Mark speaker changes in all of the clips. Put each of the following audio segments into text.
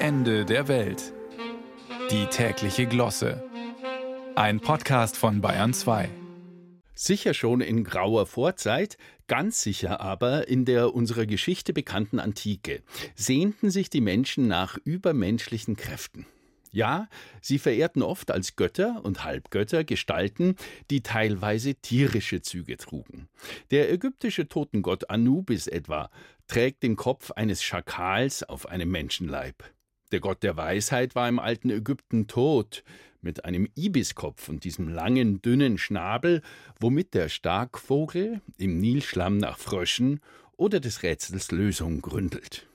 Speaker 1: Ende der Welt. Die tägliche Glosse. Ein Podcast von Bayern 2.
Speaker 2: Sicher schon in grauer Vorzeit, ganz sicher aber in der unserer Geschichte bekannten Antike sehnten sich die Menschen nach übermenschlichen Kräften. Ja, sie verehrten oft als Götter und Halbgötter Gestalten, die teilweise tierische Züge trugen. Der ägyptische Totengott Anubis etwa trägt den Kopf eines Schakals auf einem Menschenleib. Der Gott der Weisheit war im alten Ägypten tot, mit einem Ibiskopf und diesem langen, dünnen Schnabel, womit der Starkvogel im Nilschlamm nach Fröschen oder des Rätsels Lösung gründelt.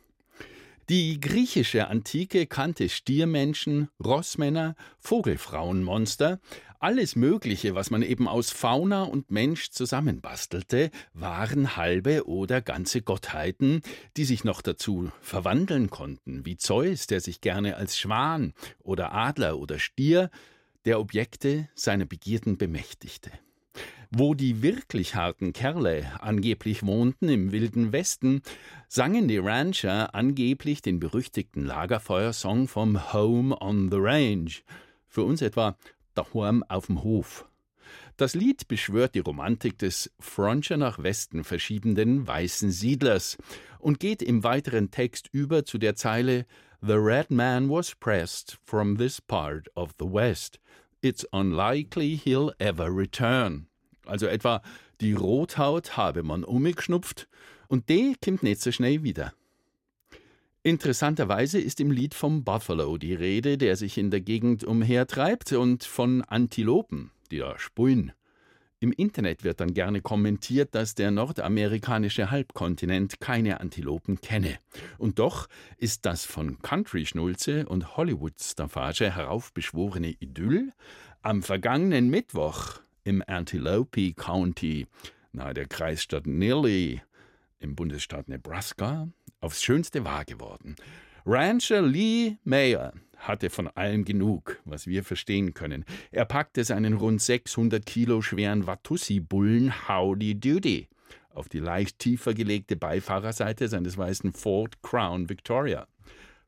Speaker 2: Die griechische Antike kannte Stiermenschen, Rossmänner, Vogelfrauenmonster, alles Mögliche, was man eben aus Fauna und Mensch zusammenbastelte, waren halbe oder ganze Gottheiten, die sich noch dazu verwandeln konnten, wie Zeus, der sich gerne als Schwan oder Adler oder Stier der Objekte seiner Begierden bemächtigte. Wo die wirklich harten Kerle angeblich wohnten im wilden Westen, sangen die Rancher angeblich den berüchtigten Lagerfeuersong vom Home on the Range. Für uns etwa daheim auf dem Hof. Das Lied beschwört die Romantik des Frontier nach Westen verschiebenden weißen Siedlers und geht im weiteren Text über zu der Zeile The red man was pressed from this part of the West. It's unlikely he'll ever return also etwa die Rothaut habe man umgeschnupft und die kommt nicht so schnell wieder. Interessanterweise ist im Lied vom Buffalo die Rede, der sich in der Gegend umhertreibt, und von Antilopen, die da spulen. Im Internet wird dann gerne kommentiert, dass der nordamerikanische Halbkontinent keine Antilopen kenne. Und doch ist das von Country-Schnulze und Hollywood-Staffage heraufbeschworene Idyll am vergangenen Mittwoch im Antelope County nahe der Kreisstadt Nearly im Bundesstaat Nebraska aufs Schönste wahr geworden. Rancher Lee Mayer hatte von allem genug, was wir verstehen können. Er packte seinen rund 600 Kilo schweren Watussi-Bullen Howdy Doody auf die leicht tiefer gelegte Beifahrerseite seines weißen Ford Crown Victoria,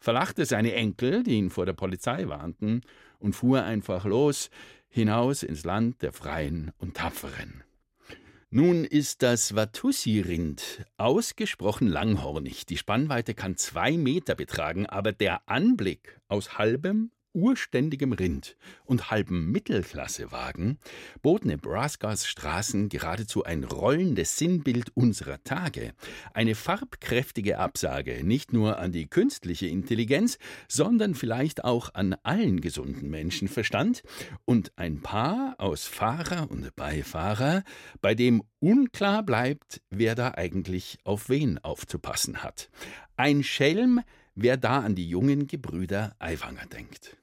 Speaker 2: verlachte seine Enkel, die ihn vor der Polizei warnten, und fuhr einfach los, hinaus ins Land der Freien und Tapferen. Nun ist das Watussi-Rind ausgesprochen langhornig. Die Spannweite kann zwei Meter betragen, aber der Anblick aus halbem urständigem Rind und halbem Mittelklassewagen bot Nebraskas Straßen geradezu ein rollendes Sinnbild unserer Tage, eine farbkräftige Absage nicht nur an die künstliche Intelligenz, sondern vielleicht auch an allen gesunden Menschenverstand und ein Paar aus Fahrer und Beifahrer, bei dem unklar bleibt, wer da eigentlich auf wen aufzupassen hat. Ein Schelm, wer da an die jungen Gebrüder Aiwanger denkt.